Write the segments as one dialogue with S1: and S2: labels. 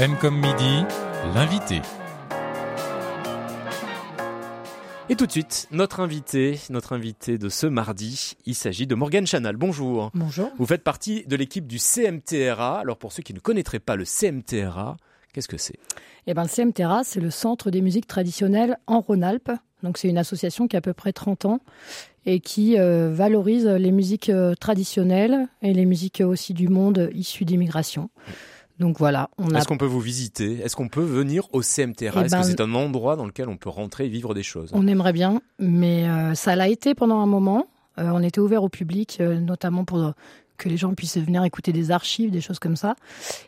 S1: M comme midi, l'invité.
S2: Et tout de suite, notre invité, notre invité de ce mardi, il s'agit de Morgane Chanal. Bonjour.
S3: Bonjour.
S2: Vous faites partie de l'équipe du CMTRA. Alors pour ceux qui ne connaîtraient pas le CMTRA, qu'est-ce que c'est?
S3: Eh ben, le CMTRA, c'est le Centre des musiques traditionnelles en Rhône-Alpes. Donc c'est une association qui a à peu près 30 ans et qui euh, valorise les musiques euh, traditionnelles et les musiques aussi du monde issues d'immigration. Donc voilà, on a
S2: Est-ce qu'on peut vous visiter? Est-ce qu'on peut venir au CMTRA
S3: Eh
S2: Est-ce
S3: ben,
S2: que c'est un endroit dans lequel on peut rentrer et vivre des choses?
S3: On aimerait bien, mais euh, ça l'a été pendant un moment. Euh, on était ouvert au public, euh, notamment pour que les gens puissent venir écouter des archives, des choses comme ça.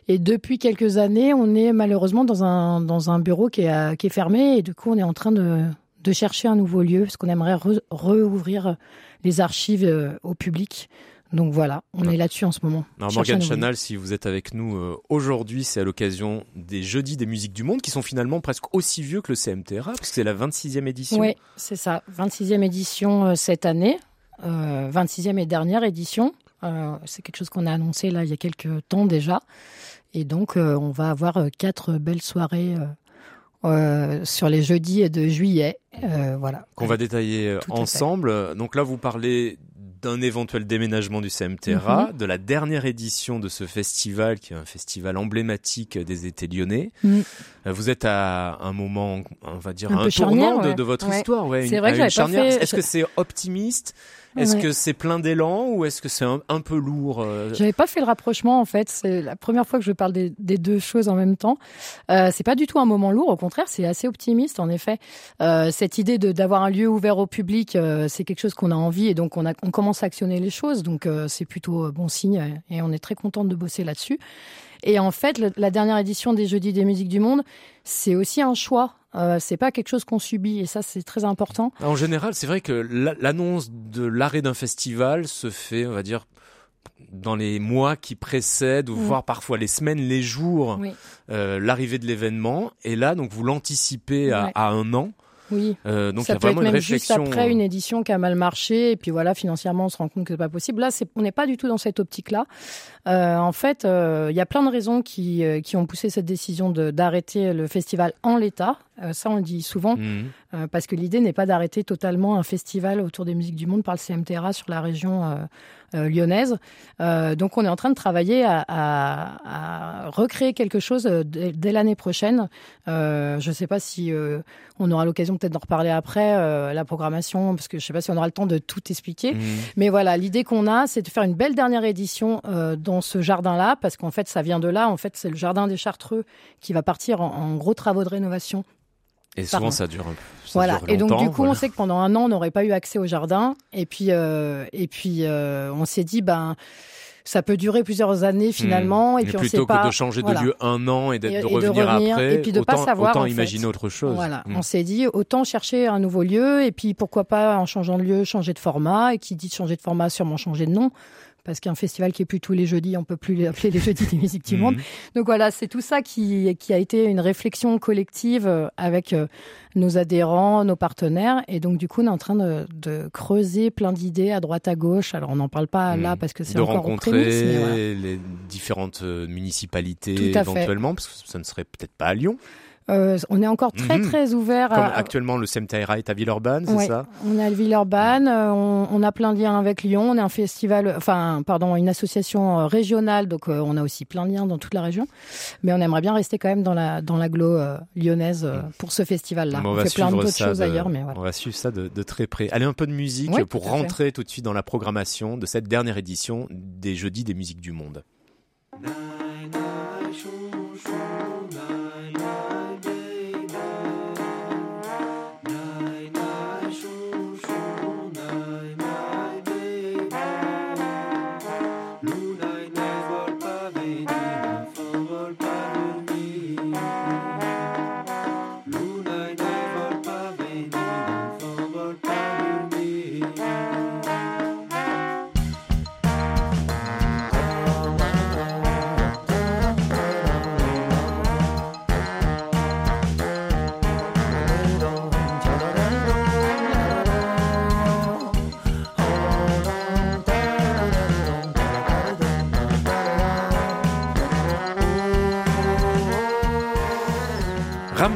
S3: Et depuis quelques années, on est malheureusement dans un, dans un bureau qui est, qui est fermé et du coup, on est en train de, de chercher un nouveau lieu parce qu'on aimerait re- rouvrir les archives au public. Donc voilà, on
S2: Ouais.
S3: est là-dessus en ce moment.
S2: Alors
S3: lieu.
S2: Chanal, si vous êtes avec nous euh, aujourd'hui, c'est à l'occasion des Jeudis des musiques du monde qui sont finalement presque aussi vieux que le CMTRA, puisque c'est la 26e édition.
S3: Oui, c'est ça. 26e édition euh, cette année. Euh, 26e et dernière édition. Euh, c'est quelque chose qu'on a annoncé là il y a quelques temps déjà. Et donc, on va avoir quatre belles soirées euh, sur les jeudis de juillet. Euh, voilà.
S2: qu'on va détailler
S3: Tout
S2: ensemble. Donc là, vous parlez d'un éventuel déménagement du CMTRA,
S3: Mhm.
S2: de la dernière édition de ce festival, qui est un festival emblématique des étés lyonnais. Euh, Vous êtes à un moment, on va dire,
S3: Un
S2: un, tournant
S3: charnière,
S2: de, votre
S3: Ouais.
S2: histoire. Ouais,
S3: C'est vrai que j'avais pas fait-
S2: Est-ce que c'est optimiste? Est-ce que c'est plein d'élan ou est-ce que c'est un, un peu lourd euh,
S3: J'avais pas fait le rapprochement en fait. C'est la première fois que je parle des, des deux choses en même temps. Euh, c'est pas du tout un moment lourd. Au contraire, c'est assez optimiste en effet. Euh, cette idée de d'avoir un lieu ouvert au public, euh, c'est quelque chose qu'on a envie et donc on, a, on commence à actionner les choses. Donc euh, c'est plutôt euh, bon signe et on est très contente de bosser là-dessus. Et en fait, le- la dernière édition des Jeudis des musiques du monde, c'est aussi un choix. Euh, c'est pas quelque chose qu'on subit et ça c'est très important.
S2: En général, c'est vrai que la- l'annonce de l'arrêt d'un festival se fait, on va dire, dans les mois qui précèdent, ou
S3: Mm.
S2: voire parfois les semaines, les jours,
S3: Oui.
S2: euh, l'arrivée de l'événement. Et là, donc, vous l'anticipez à,
S3: Ouais.
S2: à un an.
S3: Oui.
S2: Euh, donc, il y
S3: ça
S2: a
S3: peut être
S2: une
S3: même juste après une édition qui a mal marché et puis voilà financièrement on se rend compte que c'est pas possible. Là c'est on n'est pas du tout dans cette optique là. en fait euh, il y a plein de raisons qui euh, qui ont poussé cette décision de d'arrêter le festival en l'état. Euh, ça on le dit souvent
S2: Mhm.
S3: Euh, parce que l'idée n'est pas d'arrêter totalement un festival autour des musiques du monde par le CMTRA sur la région euh, euh, lyonnaise. Donc on est en train de travailler à, à- à recréer quelque chose dès, dès l'année prochaine. Je ne sais pas si on aura l'occasion peut-être d'en reparler après, la programmation, parce que je ne sais pas si on aura le temps de tout expliquer.
S2: Mhm.
S3: Mais voilà, l'idée qu'on a, c'est de faire une belle dernière édition dans ce jardin-là, parce qu'en fait, ça vient de là. En fait, c'est le jardin des Chartreux qui va partir en, en gros travaux de rénovation
S2: Et souvent, ça dure un peu. ça
S3: voilà.
S2: dure
S3: Et donc du coup,
S2: voilà.
S3: on sait que pendant un an, on n'aurait pas eu accès au jardin. Et puis, euh, et puis, euh, on s'est dit, ben, ça peut durer plusieurs années finalement. Et
S2: Mais
S3: puis, on
S2: plutôt
S3: sait
S2: que
S3: pas.
S2: de changer
S3: voilà.
S2: de lieu un an et, d'être- de
S3: de
S2: revenir après,
S3: et puis de pas
S2: autant,
S3: savoir,
S2: autant
S3: en fait.
S2: imaginer autre chose.
S3: Voilà,
S2: Mhm.
S3: on s'est dit autant chercher un nouveau lieu et puis pourquoi pas en changeant de lieu changer de format et qui dit changer de format sûrement changer de nom parce qu'un festival qui est plus tous les jeudis, on peut plus l'appeler les jeudis des musiques du monde.
S2: Mhm.
S3: Donc voilà, c'est tout ça qui, qui a été une réflexion collective euh, avec euh, nos adhérents, nos partenaires. Et donc du coup, on est en train de, de creuser plein d'idées à droite, à gauche. Alors on n'en parle pas là
S2: Mhm.
S3: parce que c'est encore
S2: rencontrer
S3: prémices, mais voilà.
S2: les différentes euh, municipalités
S3: fait.
S2: éventuellement, parce que ça ne serait peut-être pas à Lyon.
S3: Euh, on est encore très
S2: Mhm.
S3: très ouvert
S2: Comme
S3: à,
S2: actuellement le CMTRA est à Villeurbanne, c'est
S3: Ouais,
S2: ça
S3: On est à Villeurbanne, euh, on, on a plein de liens avec Lyon, on est un festival, enfin, pardon, une association euh, régionale, donc euh, on a aussi plein de liens dans toute la région. Mais on aimerait bien rester quand même dans la dans l'agglo euh, lyonnaise euh, pour ce festival-là. On, fait plein d'autres choses
S2: de-
S3: ailleurs, mais voilà.
S2: On va suivre ça de, de très près. Allez, un peu de musique
S3: Oui,
S2: pour
S3: tout à fait.
S2: rentrer tout de suite dans la programmation de cette dernière édition des Jeudis des musiques du monde.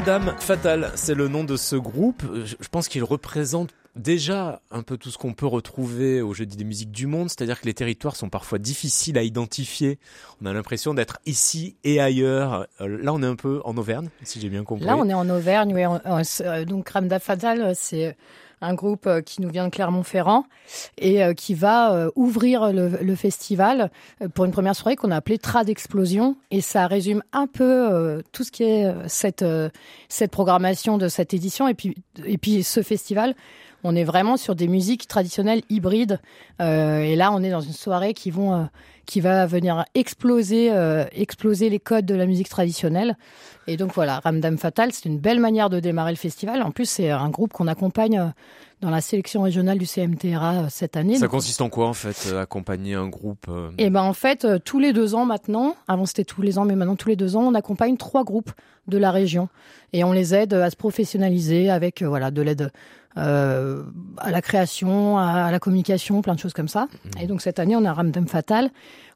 S2: Ramdam Fatal, c'est le nom de ce groupe. Je pense qu'il représente déjà un peu tout ce qu'on peut retrouver au Jeudi des musiques du monde, c'est-à-dire que les territoires sont parfois difficiles à identifier. On a l'impression d'être ici et ailleurs. Euh, là, on est un peu en Auvergne, si j'ai bien compris.
S3: Là, on est en Auvergne, oui. Euh, donc, Ramdam Fatal, c'est un groupe euh, qui nous vient de Clermont-Ferrand et euh, qui va euh, ouvrir le, festival pour une première soirée qu'on a appelée Trad Explosion. Et ça résume un peu tout ce qui est cette, cette programmation de cette édition et puis, et puis ce festival on est vraiment sur des musiques traditionnelles hybrides. et là, on est dans une soirée qui vont qui va venir exploser, euh, exploser les codes de la musique traditionnelle. Et donc voilà, Ramdam Fatal, c'est une belle manière de démarrer le festival. En plus, c'est un groupe qu'on accompagne euh, dans la sélection régionale du CMTRA euh, cette année.
S2: Ça consiste en quoi en fait, accompagner un groupe
S3: Eh ben en fait, tous les deux ans maintenant, avant c'était tous les ans, mais maintenant tous les deux ans, on accompagne trois groupes de la région et on les aide à se professionnaliser avec voilà de l'aide euh, à la création, à, la communication, plein de choses comme ça. Mmh. Et donc cette année, on a Ramdam Fatal.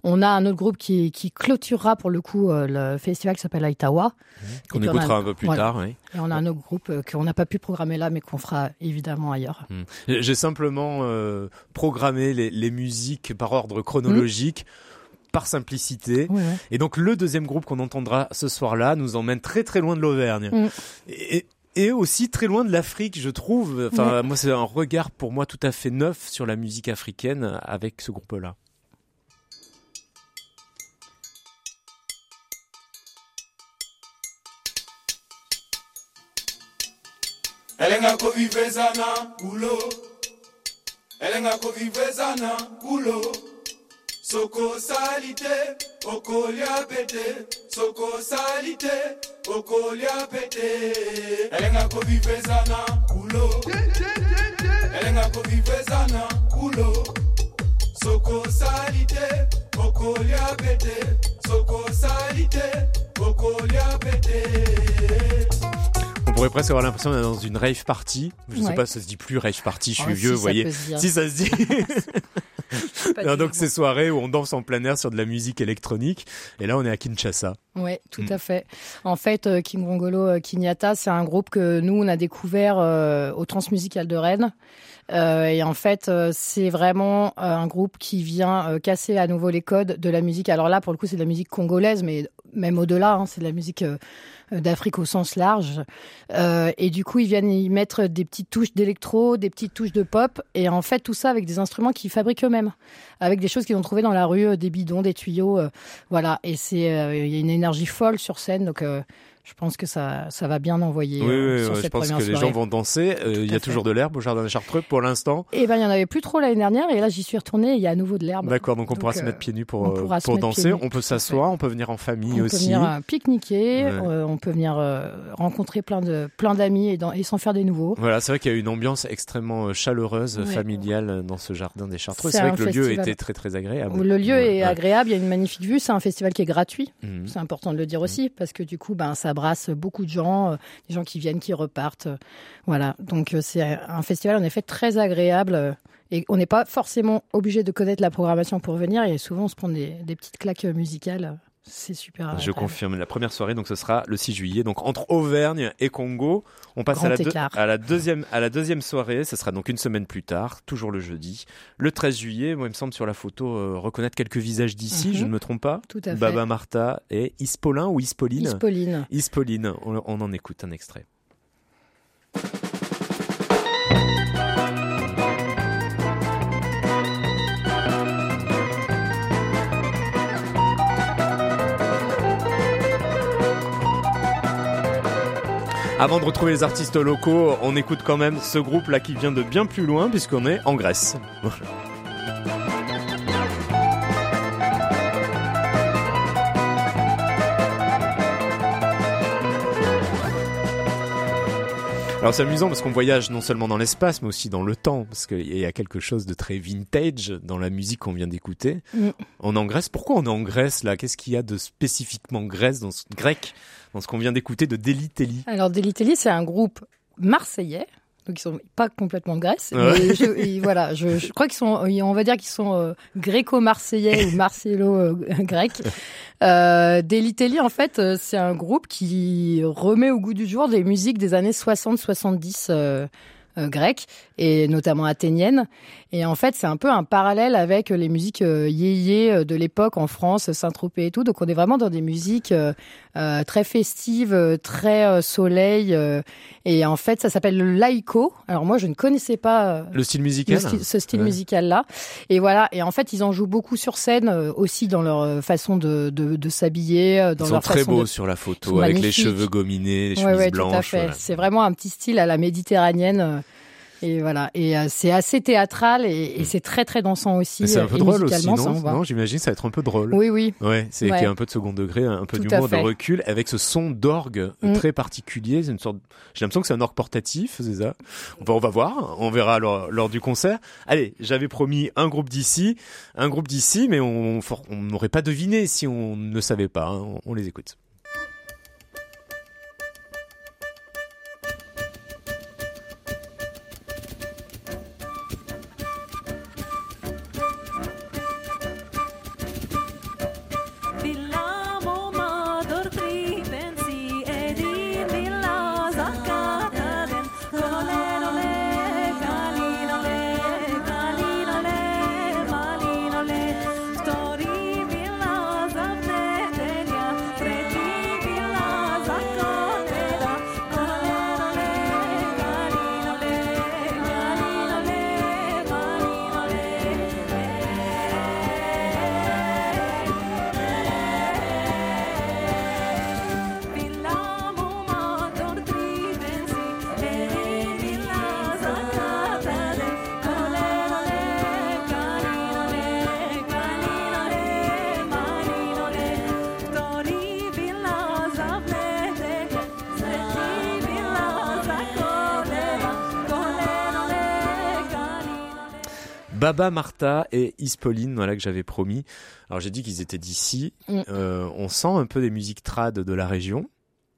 S3: On a un autre groupe qui, qui clôturera pour le coup euh, le festival qui s'appelle Aitawa.
S2: Mmh. Qu'on écoutera un peu plus tard. Oui.
S3: Et on a un autre groupe euh, qu'on n'a pas pu programmer là, mais qu'on fera évidemment ailleurs.
S2: Mmh. J'ai simplement programmé les, les, musiques par ordre chronologique par simplicité. Et donc le deuxième groupe qu'on entendra ce soir-là nous emmène très très loin de l'Auvergne. Et, et aussi très loin de l'Afrique, je trouve. Enfin, moi, c'est un regard pour moi tout à fait neuf sur la musique africaine avec ce groupe-là. Soko salite okolia pete. Soko salite okolia pete. Elenga kovivezana kulo. Elenga kovivezana kulo. Soko salite okolia pete. Soko salite okolia pete. On pourrait presque avoir l'impression d'être dans une rave party. Je ne sais pas, ça se dit plus rave party, je suis vieux, vous voyez. Si ça se dit. donc ces soirées où on danse en plein air sur de la musique électronique. Et là, on est à Kinshasa.
S3: Oui, tout mm. à fait. En fait, euh, King Rongolo euh, Kinyata, c'est un groupe que nous, on a découvert euh, au Transmusical de Rennes. et en fait, c'est vraiment un groupe qui vient casser à nouveau les codes de la musique. Alors là, pour le coup, c'est de la musique congolaise, mais même au-delà, hein, c'est de la musique d'Afrique au sens large. Euh, et du coup, ils viennent y mettre des petites touches d'électro, des petites touches de pop, et en fait tout ça avec des instruments qu'ils fabriquent eux-mêmes, avec des choses qu'ils ont trouvées dans la rue, euh, des bidons, des tuyaux, euh, voilà. Et c'est, il y a une énergie folle sur scène, donc je pense que ça, ça va bien envoyer.
S2: Oui, euh, oui je pense que les gens vont danser. Euh, il y a toujours de l'herbe au jardin des Chartreux pour l'instant.
S3: Eh ben, il y en avait plus trop l'année dernière et là j'y suis retournée. Il y a à nouveau de l'herbe.
S2: D'accord, donc on pourra se mettre pieds nus pour, pour danser. On peut s'asseoir, on peut venir en famille aussi.
S3: On peut venir pique-niquer, on peut venir rencontrer plein de plein d'amis et, et s'en faire des nouveaux.
S2: Voilà, c'est vrai qu'il y a une ambiance extrêmement chaleureuse, familiale dans ce jardin des Chartreux. C'est vrai que le lieu était très très agréable.
S3: Le lieu est agréable. Il y a une magnifique vue. C'est un festival qui est gratuit. Mhm. C'est important de le dire aussi parce que du coup, ben ça brasse beaucoup de gens euh, des gens qui viennent, qui repartent. Euh, voilà. Donc euh, c'est un festival en effet très agréable. Et on n'est pas forcément obligé de connaître la programmation pour venir. Et souvent, on se prend des, petites claques musicales. C'est super.
S2: Je confirme. La première soirée, donc ce sera le 6 juillet. Donc entre Auvergne et Congo, on passe à la, à la, deuxième à la deuxième soirée. Ce sera donc une semaine plus tard, toujours le jeudi, le 13 juillet. Moi, il me semble sur la photo reconnaître quelques visages d'ici. Je mhm. ne me trompe pas.
S3: Tout à fait.
S2: Baba Martha et Ispolin ou Ispoline.
S3: Ispoline.
S2: Ispoline. on en écoute un extrait. Avant de retrouver les artistes locaux, on écoute quand même ce groupe-là qui vient de bien plus loin puisqu'on est en Grèce. Alors c'est amusant parce qu'on voyage non seulement dans l'espace mais aussi dans le temps parce qu'il y a quelque chose de très vintage dans la musique qu'on vient d'écouter. Mm. On est en Grèce. Pourquoi on est en Grèce là? Qu'est-ce qu'il y a de spécifiquement Grèce dans ce, grec? Dans ce qu'on vient d'écouter de Delitelli
S3: Alors Delitelli c'est un groupe marseillais donc ils sont pas complètement de Grèce. Mais je, voilà, je, je, crois qu'ils sont, on va dire qu'ils sont euh, gréco-marseillais ou marcello-grecs. Euh, Delitelli, en fait, euh, c'est un groupe qui remet au goût du jour des musiques des années 60-70 euh, grecques et notamment athénienne. Et en fait, c'est un peu un parallèle avec les musiques euh, yéyé euh, de l'époque en France, Saint-Tropez et tout. Donc, on est vraiment dans des musiques euh, euh très festives, très soleil. et en fait, ça s'appelle le laïco. Alors moi, je ne connaissais pas
S2: le style musical,
S3: ce style musical-là. Et voilà. Et en fait, ils en jouent beaucoup sur scène aussi dans leur façon de, de, de s'habiller, dans
S2: ils
S3: leur
S2: sont très beaux
S3: de...
S2: sur la photo, avec les cheveux gominés, les chemises
S3: ouais,
S2: blanches.
S3: Tout à fait. C'est vraiment un petit style à la méditerranéenne. Et voilà. Et euh, c'est assez théâtral et, et c'est très très dansant aussi.
S2: C'est un peu drôle aussi, non, non J'imagine ça va être un peu drôle.
S3: Oui, oui.
S2: Ouais, c'est qu'il y a un peu de second degré, un peu d'humour, de recul, avec ce son d'orgue mm. très particulier. C'est une sorte. J'ai l'impression que c'est un orgue portatif, c'est ça? On va, on va voir. On verra lors, lors du concert. Allez, j'avais promis un groupe d'ici, un groupe d'ici, mais on n'aurait pas deviné si on ne savait pas. Hein. On les écoute. Baba Martha et Ispoline, voilà que j'avais promis. Alors j'ai dit qu'ils étaient d'ici. Mm. Euh, on sent un peu des musiques trad de la région.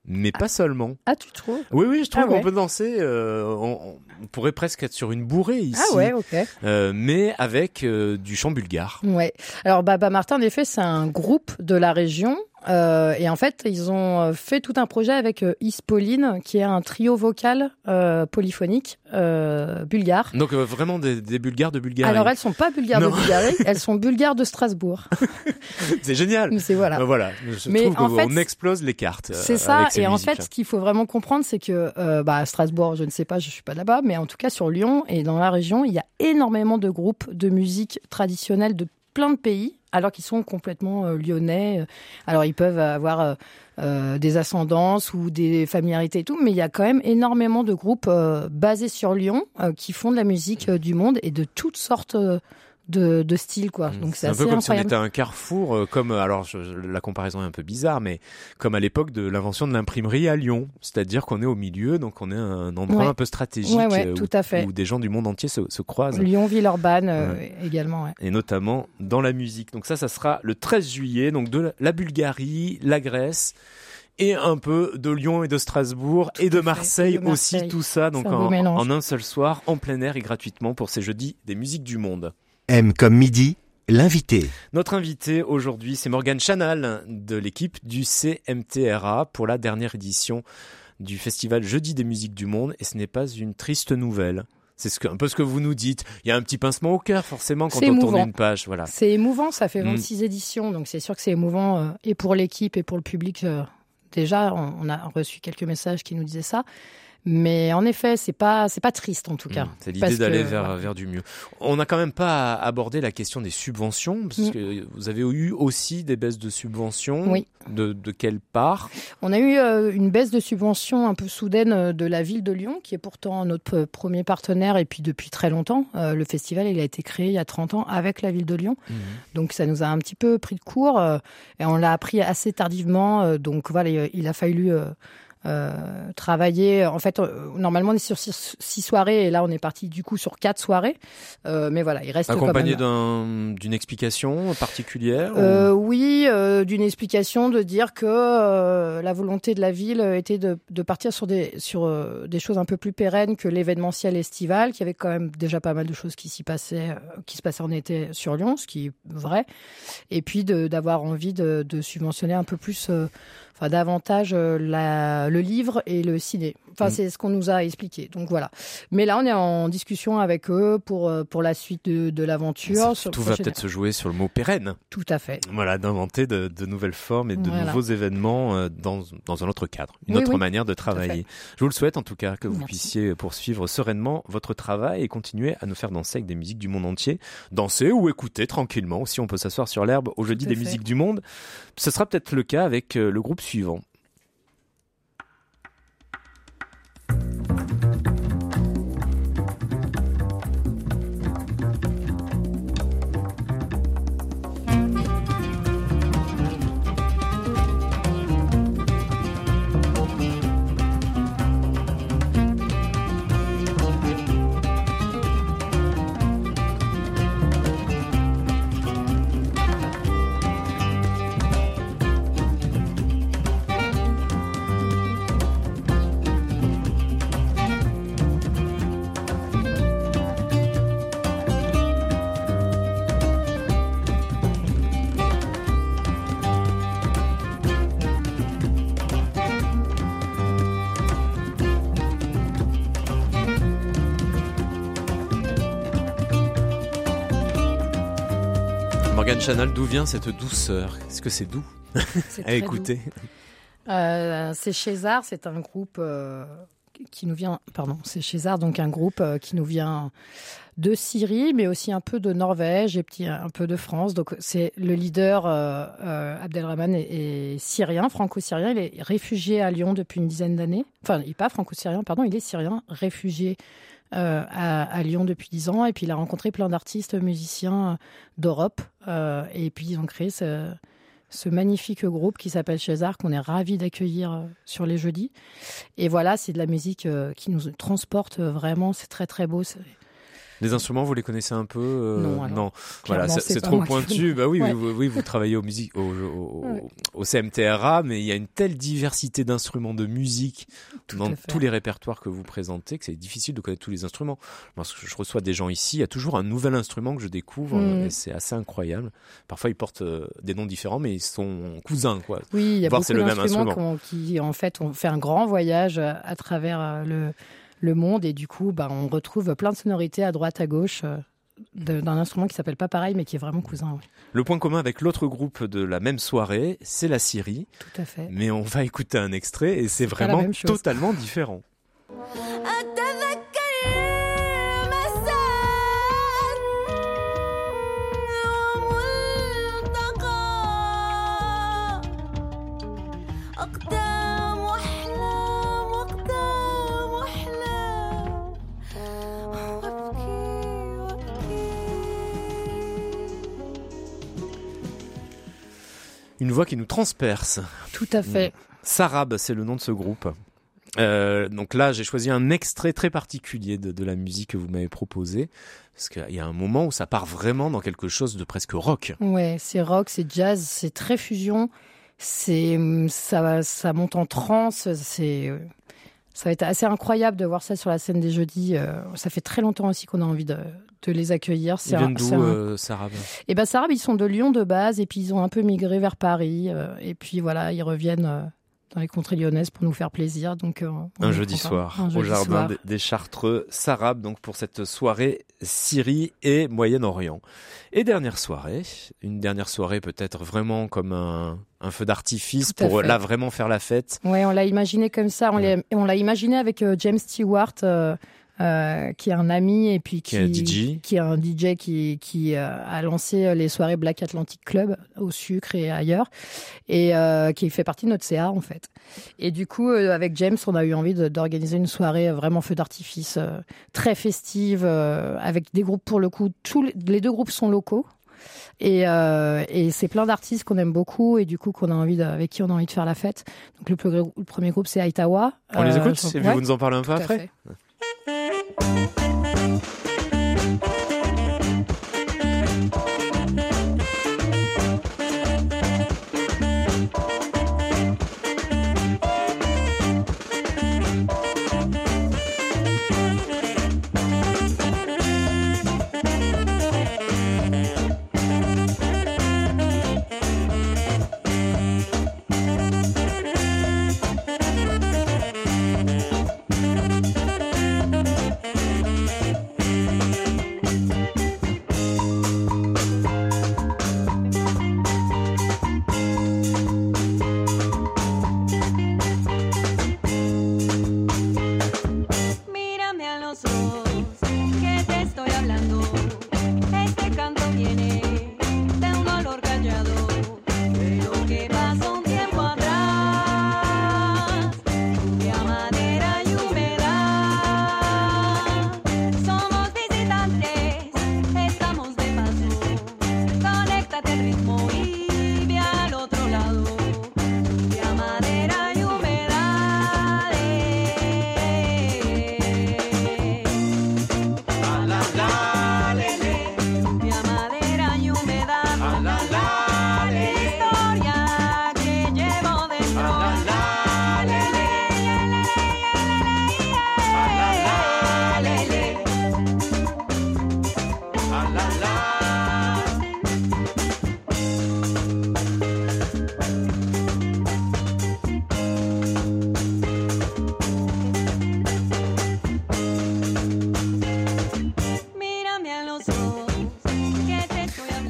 S2: Mais pas seulement.
S3: Ah, tu trouves?
S2: Oui, oui, je trouve ah qu'on peut danser. Euh, on, pourrait presque être sur une bourrée ici.
S3: Ah ouais, ok.
S2: Euh, mais avec euh, du chant bulgare.
S3: Ouais. Alors Baba Martin, en effet, c'est un groupe de la région euh, et en fait, ils ont euh, fait tout un projet avec euh, Ispoline, qui est un trio vocal euh, polyphonique euh, bulgare.
S2: Donc vraiment des, des, Bulgares de Bulgarie.
S3: Alors elles sont pas Bulgares de Bulgarie, elles sont Bulgares de Strasbourg.
S2: c'est génial.
S3: C'est voilà.
S2: voilà. Je Mais trouve en fait, on explose les cartes.
S3: C'est ça. et en fait, ce qu'il faut vraiment comprendre, c'est que bah, à Strasbourg, je ne sais pas, je suis pas là-bas, mais en tout cas sur Lyon et dans la région, il y a énormément de groupes de musique traditionnelle de plein de pays alors qu'ils sont complètement euh, lyonnais. Alors ils peuvent avoir euh, euh, des ascendances ou des familiarités et tout, mais il y a quand même énormément de groupes basés sur Lyon qui font de la musique du monde et de toutes sortes de, de style quoi. Mmh. Donc c'est un peu
S2: comme si on était un carrefour, euh, comme alors la comparaison est un peu bizarre, mais comme à l'époque de l'invention de l'imprimerie à Lyon, c'est-à-dire qu'on est au milieu, donc on est un endroit un peu stratégique
S3: euh, où, à fait.
S2: où, des gens du monde entier se, se croisent.
S3: Lyon, Villeurbanne euh, également.
S2: Et notamment dans la musique. Donc ça, ça sera le 13 juillet, donc de la Bulgarie, la Grèce et un peu de Lyon et de Strasbourg et de Marseille, aussi, tout ça, donc en, en, un seul soir, en plein air et gratuitement pour ces jeudis des musiques du monde.
S4: M comme midi, l'invité.
S2: Notre invité aujourd'hui, c'est Morgane Chanal de l'équipe du CMTRA pour la dernière édition du festival Jeudi des musiques du monde et ce n'est pas une triste nouvelle. C'est ce que, un peu ce que vous nous dites. Il y a un petit pincement au cœur, forcément, quand on tourne une page. Voilà.
S3: C'est émouvant, ça fait 26 mm. éditions, donc c'est sûr que c'est émouvant euh, et pour l'équipe et pour le public. Euh, déjà, on, a reçu quelques messages qui nous disaient ça. Mais en effet, c'est pas c'est pas triste en tout cas. Mmh,
S2: c'est l'idée d'aller vers vers du mieux. On n'a quand même pas abordé la question des subventions parce mmh. que vous avez eu aussi des baisses de subventions.
S3: Oui.
S2: De, de quelle part?
S3: On a eu euh, une baisse de subventions un peu soudaine euh, de la ville de Lyon, qui est pourtant notre premier partenaire et puis depuis très longtemps. Euh, le festival, il a été créé il y a 30 ans avec la ville de Lyon. Mmh. Donc ça nous a un petit peu pris de court et on l'a appris assez tardivement. donc voilà, il a fallu euh, travailler. En fait, euh, normalement, on est sur six, soirées et là, on est parti du coup sur quatre soirées. Euh, mais voilà, il reste
S2: accompagné d'une explication particulière.
S3: Euh, Oui, euh, d'une explication de dire que la volonté de la ville était de, de partir sur des sur des choses un peu plus pérennes que l'événementiel estival, qu'il y avait quand même déjà pas mal de choses qui s'y passaient, qui se passaient en été sur Lyon, ce qui est vrai. Et puis d'avoir envie de, de, subventionner un peu plus davantage euh, la, le livre et le ciné. Enfin, mm. c'est ce qu'on nous a expliqué. Donc voilà. Mais là, on est en discussion avec eux pour euh, pour la suite de, de l'aventure.
S2: Tout va peut-être se jouer sur le mot pérenne.
S3: Tout à fait.
S2: Voilà, d'inventer de, de, nouvelles formes et de nouveaux événements euh, dans dans un autre cadre, une autre manière de travailler. Je vous le souhaite en tout cas que vous puissiez poursuivre sereinement votre travail et continuer à nous faire danser avec des musiques du monde entier, danser ou écouter tranquillement. Si on peut s'asseoir sur l'herbe au jeudi des musiques du monde, ce sera peut-être le cas avec le groupe suivant. Chanel, d'où vient cette douceur? Est-ce que c'est doux? À écouter
S3: euh, C'est César, c'est un groupe euh, qui nous vient, pardon, c'est César, donc un groupe euh, qui nous vient de Syrie, mais aussi un peu de Norvège et petit, un peu de France. Donc c'est le leader Abdelrahman est, syrien, franco-syrien. Il est réfugié à Lyon depuis une dizaine d'années. Enfin, il n'est pas franco-syrien, pardon, il est syrien, réfugié euh, à, Lyon depuis dix ans. Et puis il a rencontré plein d'artistes, musiciens d'Europe. Euh, et puis ils ont créé ce, magnifique groupe qui s'appelle César, qu'on est ravis d'accueillir euh, sur les jeudis. Et voilà, c'est de la musique qui nous transporte vraiment. C'est très très beau.
S2: Les instruments, vous les connaissez un peu
S3: euh, Non,
S2: non. Voilà, c'est trop pointu. Bah oui, vous, oui, vous travaillez au musique, au, au, CMTRA, mais il y a une telle diversité d'instruments de musique dans tous les répertoires que vous présentez que c'est difficile de connaître tous les instruments. Parce que je reçois des gens ici, il y a toujours un nouvel instrument que je découvre mm. et c'est assez incroyable. Parfois, ils portent euh, des noms différents, mais ils sont cousins, quoi.
S3: Oui, il y a beaucoup d'instruments qui, en fait, ont fait un grand voyage à travers euh, le le monde. Et du coup, bah, on retrouve plein de sonorités à droite, à gauche. Euh, d'un instrument qui s'appelle pas pareil mais qui est vraiment cousin.
S2: Le point commun avec l'autre groupe de la même soirée, c'est la Syrie.
S3: Tout à fait.
S2: Mais on va écouter un extrait et c'est vraiment totalement différent. Une voix qui nous transperce.
S3: Tout à fait.
S2: Sarab, c'est le nom de ce groupe. Euh, donc là, j'ai choisi un extrait très particulier de, la musique que vous m'avez proposé parce qu'il y a un moment où ça part vraiment dans quelque chose de presque rock.
S3: Ouais, c'est rock, c'est jazz, c'est très fusion, c'est ça, ça monte en transe, c'est ça va être assez incroyable de voir ça sur la scène des jeudis. Euh, ça fait très longtemps aussi qu'on a envie de, de les accueillir.
S2: Ils viennent d'où, euh, Sarab
S3: Eh ben Sarab, ils sont de Lyon de base et puis ils ont un peu migré vers Paris euh, et puis voilà, ils reviennent dans les contrées lyonnaises pour nous faire plaisir. Donc
S2: un jeudi soir au jardin Des, Chartreux, Sarab donc pour cette soirée Syrie et Moyen-Orient. Et dernière soirée, une dernière soirée peut-être vraiment comme un, un feu d'artifice pour là vraiment faire la fête.
S3: Ouais, on l'a imaginé comme ça. On l'a imaginé avec James Stewart. Euh, qui est un ami et puis qui,
S2: qui est un DJ,
S3: qui, est un DJ qui, qui euh, a lancé les soirées Black Atlantic Club au Sucre et ailleurs, et euh, qui fait partie de notre CA en fait. Et du coup, avec James, on a eu envie d'organiser une soirée vraiment feu d'artifice, très festive, avec des groupes pour le coup. Tous les deux groupes sont locaux. Et, euh, et c'est plein d'artistes qu'on aime beaucoup et du coup qu'on a envie de, avec qui on a envie de faire la fête. Donc le, le premier groupe c'est Aitawa.
S5: On les écoute et vous nous en parlez un peu après. Música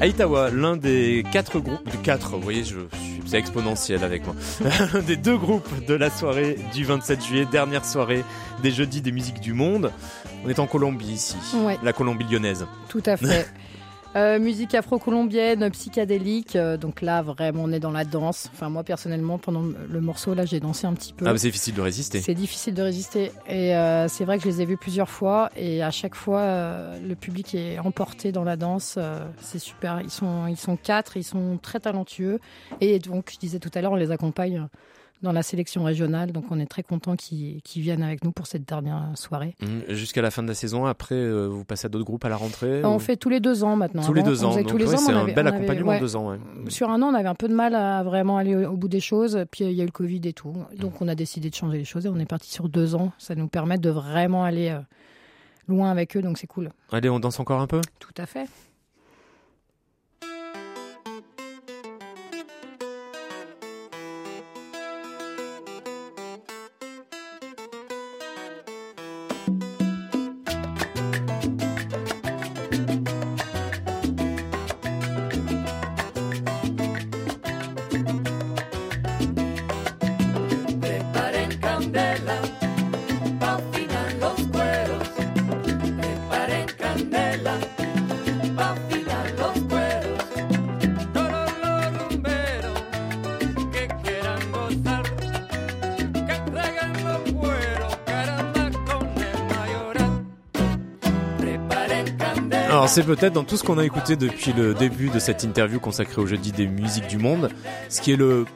S5: Aitawa, l'un des quatre groupes, de quatre, vous voyez, je suis, c'est exponentiel avec moi, des deux groupes de la soirée du 27 juillet, dernière soirée des jeudis des musiques du monde. On est en Colombie ici, la Colombie lyonnaise.
S3: Tout à fait. Euh, musique afro-colombienne, psychédélique. Euh, donc là, vraiment, on est dans la danse. Enfin, moi, personnellement, pendant le morceau, là, j'ai dansé un petit peu.
S5: Ah, c'est difficile de résister.
S3: C'est difficile de résister. Et euh, c'est vrai que je les ai vus plusieurs fois. Et à chaque fois, le public est emporté dans la danse. c'est super. Ils sont, ils sont quatre. Ils sont très talentueux. Et donc, je disais tout à l'heure, on les accompagne dans la sélection régionale. Donc on est très content qu'ils viennent avec nous pour cette dernière soirée.
S5: Mmh. Jusqu'à la fin de la saison, après euh, vous passez à d'autres groupes à la rentrée
S3: On fait tous les deux ans maintenant.
S5: Tous les deux ans, c'est un bel accompagnement deux ans.
S3: Sur un an, on avait un peu de mal à vraiment aller au, bout des choses. Puis il y a eu le Covid et tout. Donc on a décidé de changer les choses et on est parti sur deux ans. Ça nous permet de vraiment aller euh, loin avec eux, donc c'est cool.
S5: Allez, on danse encore un peu?
S3: Tout à fait.
S5: Alors c'est peut-être dans tout ce qu'on a écouté depuis le début de cette interview consacrée au jeudi des musiques du monde, ce qui est le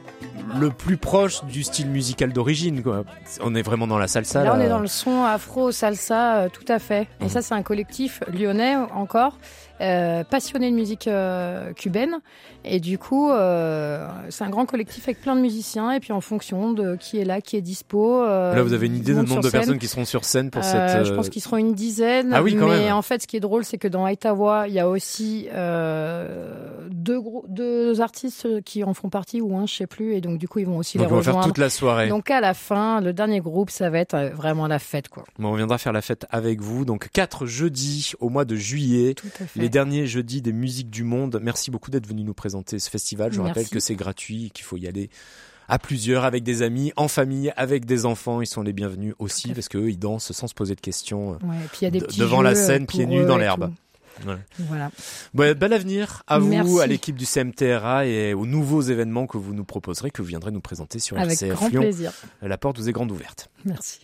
S5: le plus proche du style musical d'origine. Quoi. On est vraiment dans la salsa.
S3: Là, on est dans le son afro salsa, euh, tout à fait. Et mhm. ça, c'est un collectif lyonnais encore, euh, passionné de musique euh, cubaine. Et du coup, euh, c'est un grand collectif avec plein de musiciens. Et puis en fonction de qui est là, qui est dispo.
S5: Là, vous avez une idée du nombre de personnes qui seront sur scène pour cette.
S3: Je pense qu'ils seront une dizaine. Ah oui, quand mais en fait, ce qui est drôle, c'est que dans Aitawa, il y a aussi deux, deux artistes qui en font partie ou un, je sais plus. Et donc du coup, ils vont aussi
S5: donc
S3: les rejoindre.
S5: On va faire toute la soirée.
S3: Donc à la fin, le dernier groupe, ça va être vraiment la fête, quoi.
S5: Bon, on viendra faire la fête avec vous. Donc quatre jeudis au mois de juillet.
S3: Tout à fait.
S5: Les derniers jeudis des musiques du monde. Merci beaucoup d'être venu nous présenter ce festival. Je rappelle que c'est gratuit, qu'il faut y aller à plusieurs, avec des amis, en famille, avec des enfants. Ils sont les bienvenus aussi parce qu'eux, ils dansent sans se poser de questions devant la scène, pieds nus dans l'herbe.
S3: Voilà.
S5: bel avenir à vous, à l'équipe du CMTRA et aux nouveaux événements que vous nous proposerez, que vous viendrez nous présenter sur
S3: Avec
S5: RCF
S3: grand
S5: Lyon.
S3: Plaisir.
S5: La porte vous est grande ouverte.
S3: Merci.